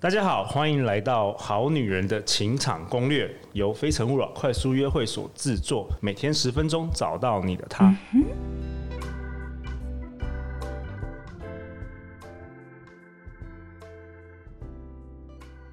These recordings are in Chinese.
大家好，欢迎来到《好女人的情场攻略》，由非诚勿扰快速约会所制作，每天十分钟，找到你的他。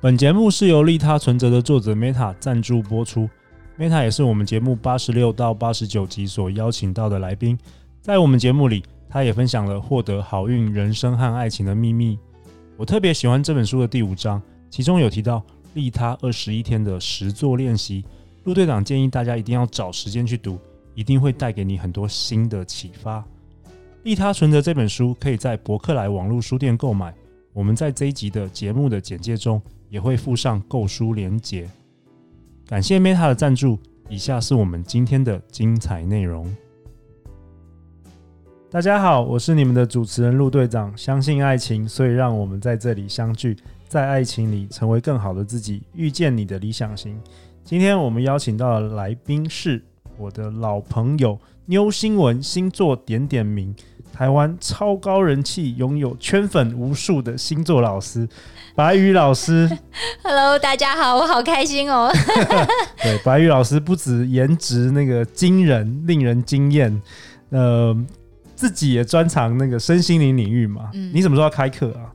本节目是由利他存折的作者 Meta 赞助播出，Meta 也是我们节目八十六到八十九集所邀请到的来宾，在我们节目里，他也分享了获得好运人生和爱情的秘密。我特别喜欢这本书的第五章，其中有提到利他二十一天的实作练习。陆队长建议大家一定要找时间去读，一定会带给你很多新的启发。利他存折这本书可以在博客来网络书店购买。我们在这一集的节目的简介中也会附上购书连结。感谢 Meta 的赞助，以下是我们今天的精彩内容。大家好，我是你们的主持人陆队长。相信爱情，所以让我们在这里相聚，在爱情里成为更好的自己，遇见你的理想型。今天我们邀请到的来宾是我的老朋友妞新闻星座点点名，台湾超高人气，拥有圈粉无数的星座老师白宇老师。Hello，大家好，我好开心哦。对，白宇老师不止颜值那个惊人，令人惊艳，呃。自己也专长那个身心灵领域嘛？嗯，你什么时候要开课啊？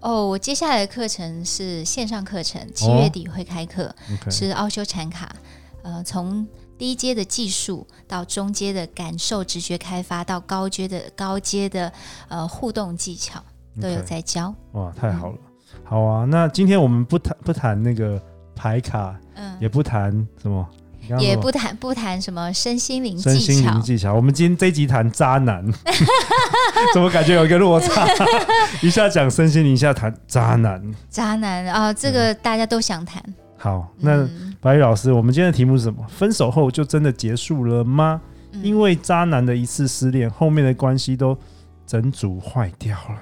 哦，我接下来的课程是线上课程，七月底会开课，哦 okay，是奥修禅卡。呃，从低阶的技术到中阶的感受直觉开发，到高阶的高阶的呃互动技巧都有在教。Okay，哇，太好了！嗯，好啊，那今天我们不谈不谈那个牌卡，嗯，也不谈什么。也不谈不谈什么身心灵技巧，身心灵技巧。我们今天这一集谈渣男，怎么感觉有一个落差？一下讲身心灵，一下谈渣男。渣男啊、哦，这个大家都想谈、嗯。好，那白宇老师，我们今天的题目是什么？分手后就真的结束了吗？嗯、因为渣男的一次失恋，后面的关系都整组坏掉了。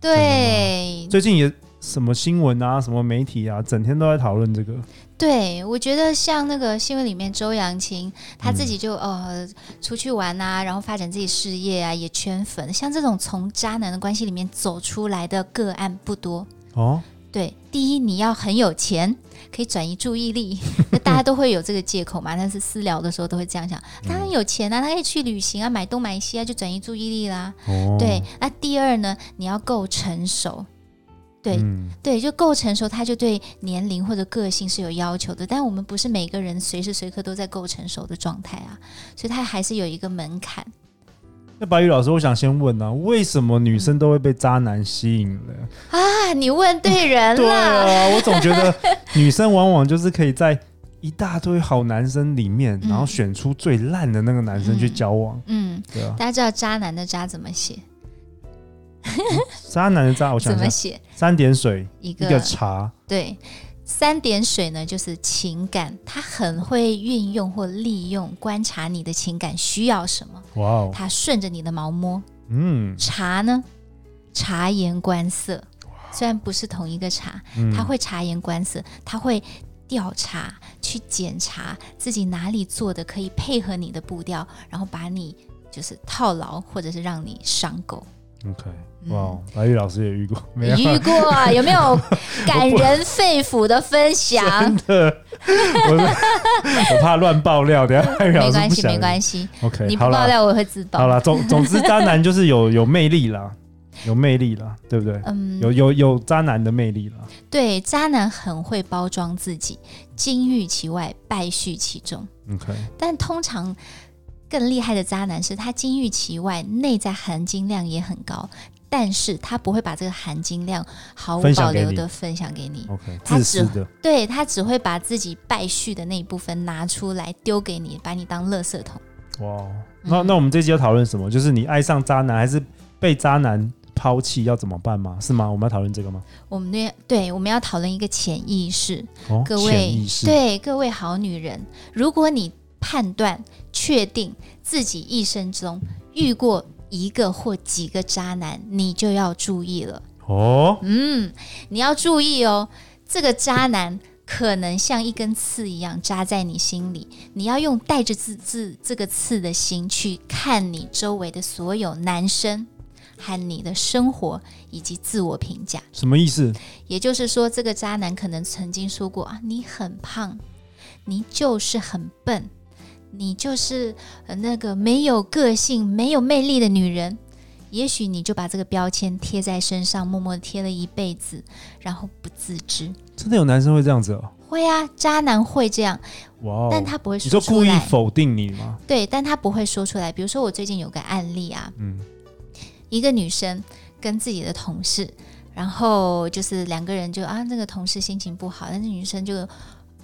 对，最近也。什么新闻啊，什么媒体啊，整天都在讨论这个。对，我觉得像那个新闻里面，周扬青他自己就、嗯、呃出去玩啊，然后发展自己事业啊，也圈粉。像这种从渣男的关系里面走出来的个案不多哦。对，第一你要很有钱，可以转移注意力，那大家都会有这个借口嘛。但是私聊的时候都会这样想，他很有钱啊，他可以去旅行啊，买东买西啊，就转移注意力啦。哦、对，那第二呢，你要够成熟。对、嗯、对，就够成熟，他就对年龄或者个性是有要求的。但我们不是每个人随时随刻都在够成熟的状态啊，所以他还是有一个门槛。那白宇老师，我想先问啊，为什么女生都会被渣男吸引了？啊，你问对人了。对啊，我总觉得 女生往往就是可以在一大堆好男生里面，嗯、然后选出最烂的那个男生去交往。嗯，对啊。大家知道渣男的渣怎么写？渣男的渣，我想怎么写？三点水一个，一个茶。对，三点水呢，就是情感，他很会运用或利用观察你的情感需要什么。哇哦，他顺着你的毛摸。嗯，茶呢，察言观色，虽然不是同一个茶，他会察言观色，他会调查去检查自己哪里做的可以配合你的步调，然后把你就是套牢，或者是让你上钩。OK，哇、白玉老师也遇过，没有遇过啊？有没有 感人肺腑的分享？真的，我 我怕乱爆料，等下白玉老师。没关系，没关系。OK，你不爆料我也会自爆。好了，总总之，渣男就是有有魅力啦，有魅力啦，对不对？嗯，有有有渣男的魅力啦。对，渣男很会包装自己，金玉其外，败絮其中。OK，但通常。更厉害的渣男是他金玉其外，内在含金量也很高，但是他不会把这个含金量毫无保留的分享给你。OK，他只的，对，他只会把自己败絮的那一部分拿出来丢给你，把你当垃圾桶。哇，那那我们这期要讨论什么？就是你爱上渣男还是被渣男抛弃要怎么办吗？是吗？我们要讨论这个吗？我们对对，我们要讨论一个潜意识。哦，各位，对各位好女人，如果你。判断确定自己一生中遇过一个或几个渣男，你就要注意了哦。嗯，你要注意哦，这个渣男可能像一根刺一样扎在你心里。你要用带着自自这个刺的心去看你周围的所有男生，和你的生活以及自我评价。什么意思？也就是说，这个渣男可能曾经说过啊，你很胖，你就是很笨，你就是那个没有个性、没有魅力的女人。也许你就把这个标签贴在身上，默默贴了一辈子，然后不自知。真的有男生会这样子哦？会啊，渣男会这样。哇哦！但他不会说出来。你就故意否定你吗？对，但他不会说出来。比如说，我最近有个案例啊，嗯，一个女生跟自己的同事，然后就是两个人就啊，那个同事心情不好，但是女生就。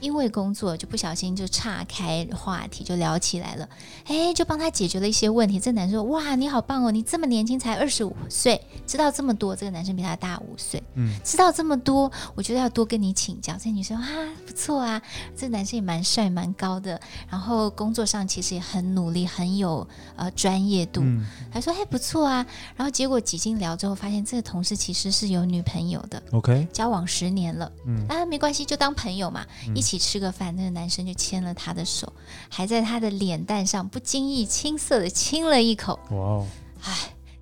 因为工作就不小心就岔开话题，就聊起来了。哎，就帮他解决了一些问题。这男生说：“哇，你好棒哦，你这么年轻，才二十五岁，知道这么多。”这个男生比他大五岁，嗯，知道这么多，我觉得要多跟你请教。这女生啊，不错啊，这男生也蛮帅蛮高的，然后工作上其实也很努力，很有呃专业度。还说：“哎，不错啊。”然后结果几经聊之后，发现这个同事其实是有女朋友的。OK，交往十年了。嗯，啊，没关系，就当朋友嘛。一。一起吃个饭，那个男生就牵了她的手，还在她的脸蛋上不经意青涩的亲了一口。哇哦！哎，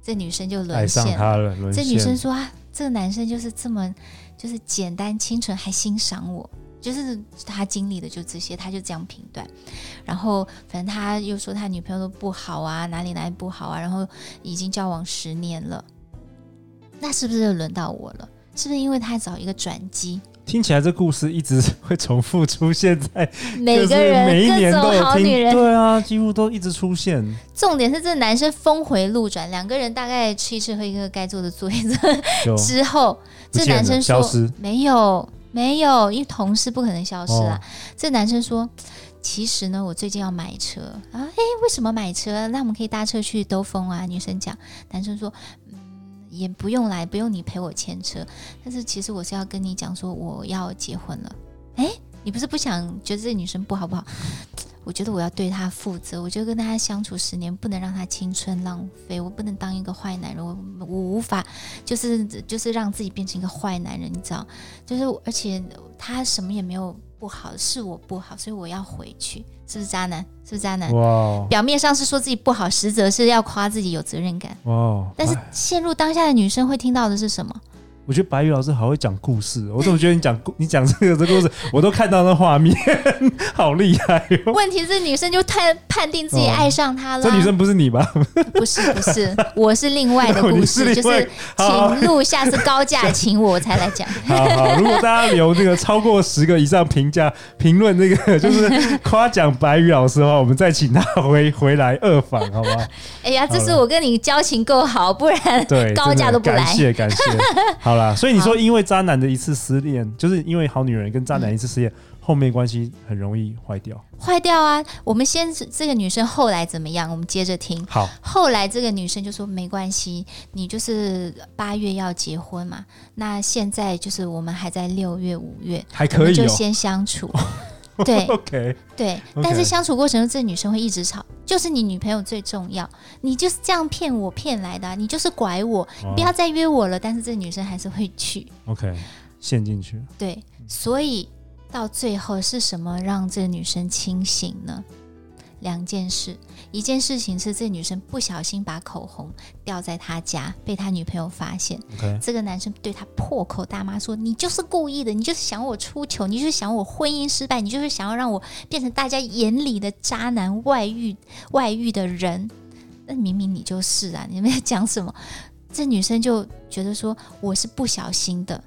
这女生就沦陷了。这女生说啊，这个男生就是这么，就是简单清纯，还欣赏我，就是他经历的就这些，他就这样评断。然后反正他又说他女朋友都不好啊，哪里哪里不好啊，然后已经交往十年了，那是不是就轮到我了？是不是因为他找一个转机？听起来这故事一直会重复出现在每个人每一年都有好女人，对啊，几乎都一直出现。重点是这男生峰回路转，两个人大概吃一吃喝一喝，该做的做一做之后，这男生说没有没有，因为同事不可能消失啊。哦、这男生说，其实呢，我最近要买车啊，哎，为什么买车？那我们可以搭车去兜风啊。女生讲，男生说。也不用来，不用你陪我牵车。但是其实我是要跟你讲说，我要结婚了。诶，你不是不想觉得这女生不好不好？我觉得我要对她负责。我觉得跟她相处十年，不能让她青春浪费。我不能当一个坏男人，我我无法就是就是让自己变成一个坏男人，你知道？就是而且他什么也没有。不好，是我不好，所以我要回去，是不是渣男？是不是渣男？哇表面上是说自己不好，实则是要夸自己有责任感。哇但是陷入当下的女生会听到的是什么？我觉得白宇老师好会讲故事，我怎么觉得你讲故 你讲这个这个故事，我都看到那画面，好厉害哦。问题是女生就太判定自己爱上他了。这女生不是你吧？不是不是，我是另外的故事，就是请录下次高价请我才来讲。好好，如果大家留这个超过十个以上评价评论，这个就是夸奖白宇老师的话，我们再请他回回来二访，好不好？哎呀，这是我跟你交情够好，不然对高价都不来。感谢感谢，好。好啦，所以你说因为渣男的一次失恋，就是因为好女人跟渣男一次失恋，嗯、后面关系很容易坏掉。坏掉啊！我们先这个女生后来怎么样？我们接着听。好，后来这个女生就说没关系，你就是八月要结婚嘛，那现在就是我们还在六月五月，还可以、哦、就先相处。对，OK，对，但是相处过程中，这女生会一直吵，就是你女朋友最重要，你就是这样骗我骗来的，啊，你就是拐我，你不要再约我了。但是这女生还是会去，OK，陷进去。对，所以到最后是什么让这女生清醒呢？两件事，一件事情是这女生不小心把口红掉在他家，被他女朋友发现。这个男生对他破口大骂说：“你就是故意的，你就是想我出糗，你就是想我婚姻失败，你就是想要让我变成大家眼里的渣男、外遇、外遇的人。那明明你就是啊！你们在讲什么？”这女生就觉得说：“我是不小心的。”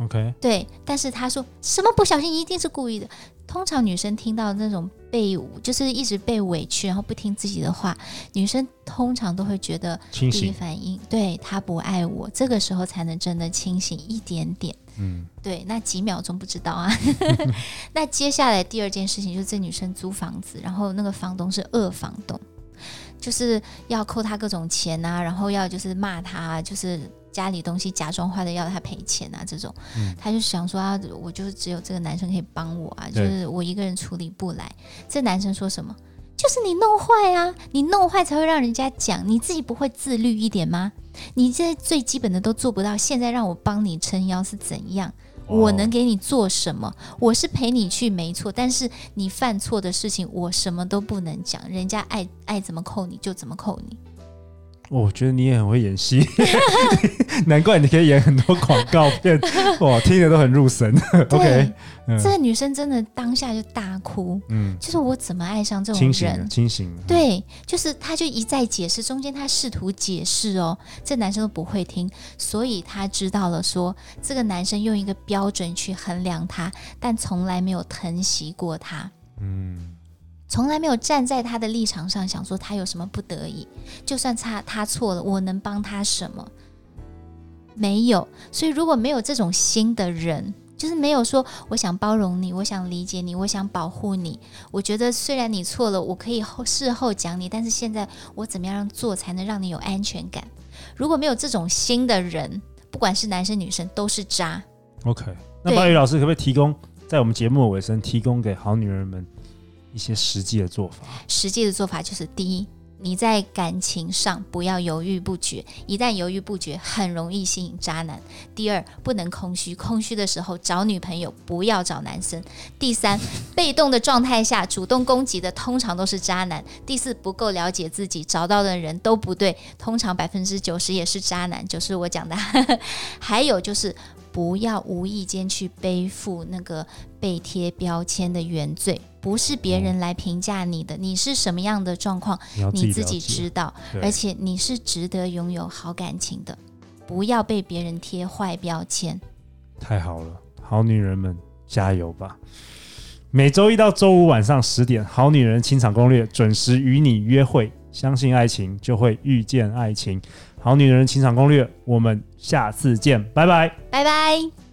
OK，对，但是他说什么不小心，一定是故意的。通常女生听到那种被就是一直被委屈，然后不听自己的话，女生通常都会觉得第一反应，对，他不爱我，这个时候才能真的清醒一点点。嗯，对，那几秒钟不知道啊。那接下来第二件事情就是这女生租房子，然后那个房东是恶房东，就是要扣她各种钱啊，然后要就是骂她，就是。家里东西假装坏的要他赔钱啊，这种，嗯、他就想说啊，我就是只有这个男生可以帮我啊，就是我一个人处理不来。这男生说什么？就是你弄坏啊，你弄坏才会让人家讲，你自己不会自律一点吗？你现在最基本的都做不到，现在让我帮你撑腰是怎样？哦、我能给你做什么？我是陪你去没错，但是你犯错的事情我什么都不能讲，人家爱爱怎么扣你就怎么扣你。我觉得你也很会演戏，难怪你可以演很多广告片，哇，听着都很入神。OK，这个女生真的当下就大哭，嗯，就是我怎么爱上这种人？清醒，清醒。对，就是她就一再解释，中间她试图解释哦，这男生都不会听，所以她知道了说，这个男生用一个标准去衡量她，但从来没有疼惜过她，嗯。从来没有站在他的立场上想说他有什么不得已，就算他他错了，我能帮他什么？没有。所以如果没有这种心的人，就是没有说我想包容你，我想理解你，我想保护你。我觉得虽然你错了，我可以后事后讲你，但是现在我怎么样做才能让你有安全感？如果没有这种心的人，不管是男生女生都是渣。OK，那巴宇老师可不可以提供在我们节目的尾声提供给好女人们？一些实际的做法，实际的做法就是：第一，你在感情上不要犹豫不决，一旦犹豫不决，很容易吸引渣男；第二，不能空虚，空虚的时候找女朋友，不要找男生；第三，被动的状态下主动攻击的通常都是渣男；第四，不够了解自己，找到的人都不对，通常百分之九十也是渣男，就是我讲的。还有就是。不要无意间去背负那个被贴标签的原罪，不是别人来评价你的，你是什么样的状况，你自己知道，而且你是值得拥有好感情的，不要被别人贴坏标签。太好了，好女人们加油吧！每周一到周五晚上十点，《好女人情场攻略》准时与你约会，相信爱情，就会遇见爱情。好女人情场攻略，我们下次见，拜拜，拜拜。